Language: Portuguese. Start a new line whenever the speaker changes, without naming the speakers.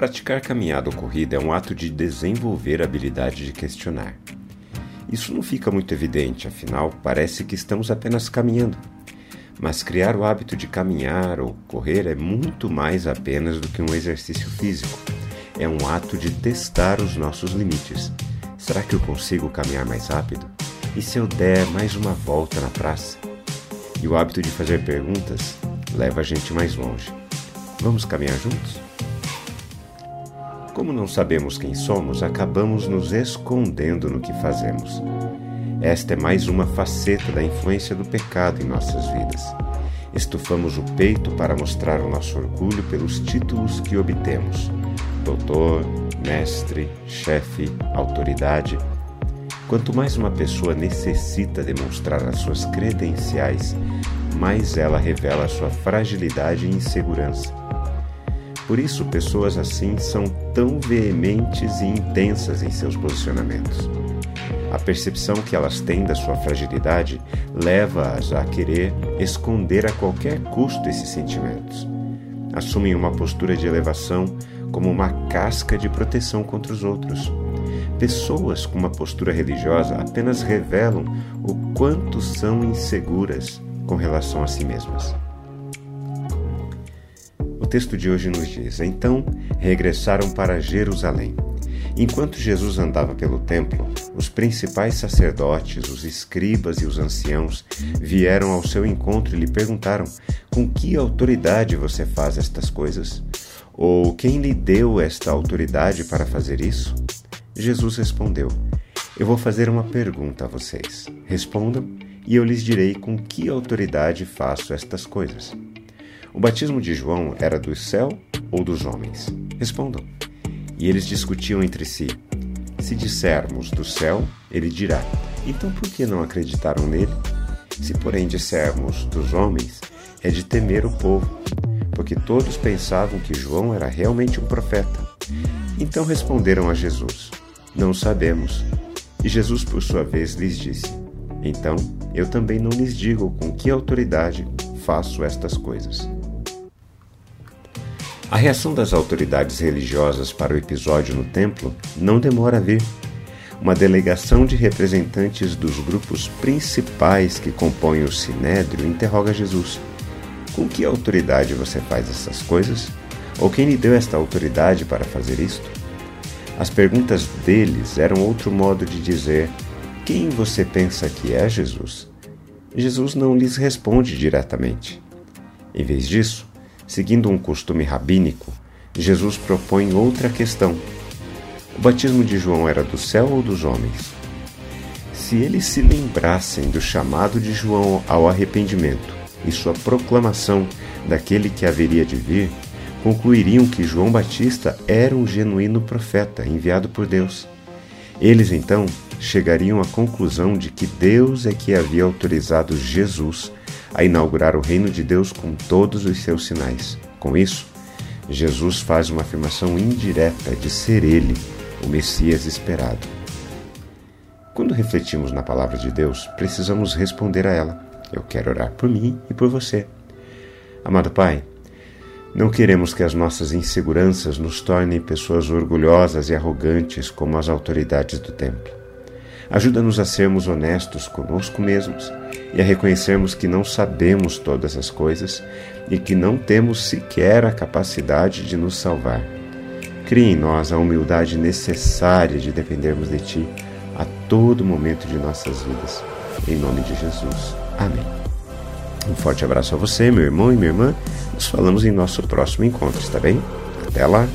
Praticar caminhada ou corrida é um ato de desenvolver a habilidade de questionar. Isso não fica muito evidente, afinal, parece que estamos apenas caminhando. Mas criar o hábito de caminhar ou correr é muito mais apenas do que um exercício físico. É um ato de testar os nossos limites. Será que eu consigo caminhar mais rápido? E se eu der mais uma volta na praça? E o hábito de fazer perguntas leva a gente mais longe. Vamos caminhar juntos? Como não sabemos quem somos, acabamos nos escondendo no que fazemos. Esta é mais uma faceta da influência do pecado em nossas vidas. Estufamos o peito para mostrar o nosso orgulho pelos títulos que obtemos: doutor, mestre, chefe, autoridade. Quanto mais uma pessoa necessita demonstrar as suas credenciais, mais ela revela sua fragilidade e insegurança. Por isso, pessoas assim são tão veementes e intensas em seus posicionamentos. A percepção que elas têm da sua fragilidade leva-as a querer esconder a qualquer custo esses sentimentos. Assumem uma postura de elevação como uma casca de proteção contra os outros. Pessoas com uma postura religiosa apenas revelam o quanto são inseguras com relação a si mesmas texto de hoje nos diz: Então regressaram para Jerusalém. Enquanto Jesus andava pelo templo, os principais sacerdotes, os escribas e os anciãos vieram ao seu encontro e lhe perguntaram: Com que autoridade você faz estas coisas? Ou quem lhe deu esta autoridade para fazer isso? Jesus respondeu: Eu vou fazer uma pergunta a vocês. Respondam e eu lhes direi com que autoridade faço estas coisas. O batismo de João era do céu ou dos homens? Respondam. E eles discutiam entre si. Se dissermos do céu, ele dirá: Então por que não acreditaram nele? Se, porém, dissermos dos homens, é de temer o povo, porque todos pensavam que João era realmente um profeta. Então responderam a Jesus: Não sabemos. E Jesus, por sua vez, lhes disse: Então eu também não lhes digo com que autoridade faço estas coisas. A reação das autoridades religiosas para o episódio no templo não demora a vir. Uma delegação de representantes dos grupos principais que compõem o sinédrio interroga Jesus: Com que autoridade você faz essas coisas? Ou quem lhe deu esta autoridade para fazer isto? As perguntas deles eram outro modo de dizer: Quem você pensa que é Jesus? Jesus não lhes responde diretamente. Em vez disso, Seguindo um costume rabínico, Jesus propõe outra questão. O batismo de João era do céu ou dos homens? Se eles se lembrassem do chamado de João ao arrependimento e sua proclamação daquele que haveria de vir, concluiriam que João Batista era um genuíno profeta enviado por Deus. Eles então chegariam à conclusão de que Deus é que havia autorizado Jesus a inaugurar o reino de Deus com todos os seus sinais. Com isso, Jesus faz uma afirmação indireta de ser ele o Messias esperado. Quando refletimos na palavra de Deus, precisamos responder a ela. Eu quero orar por mim e por você. Amado Pai, não queremos que as nossas inseguranças nos tornem pessoas orgulhosas e arrogantes como as autoridades do templo. Ajuda-nos a sermos honestos conosco mesmos e a reconhecermos que não sabemos todas as coisas e que não temos sequer a capacidade de nos salvar. Crie em nós a humildade necessária de dependermos de Ti a todo momento de nossas vidas. Em nome de Jesus. Amém. Um forte abraço a você, meu irmão e minha irmã. Nos falamos em nosso próximo encontro, está bem? Até lá!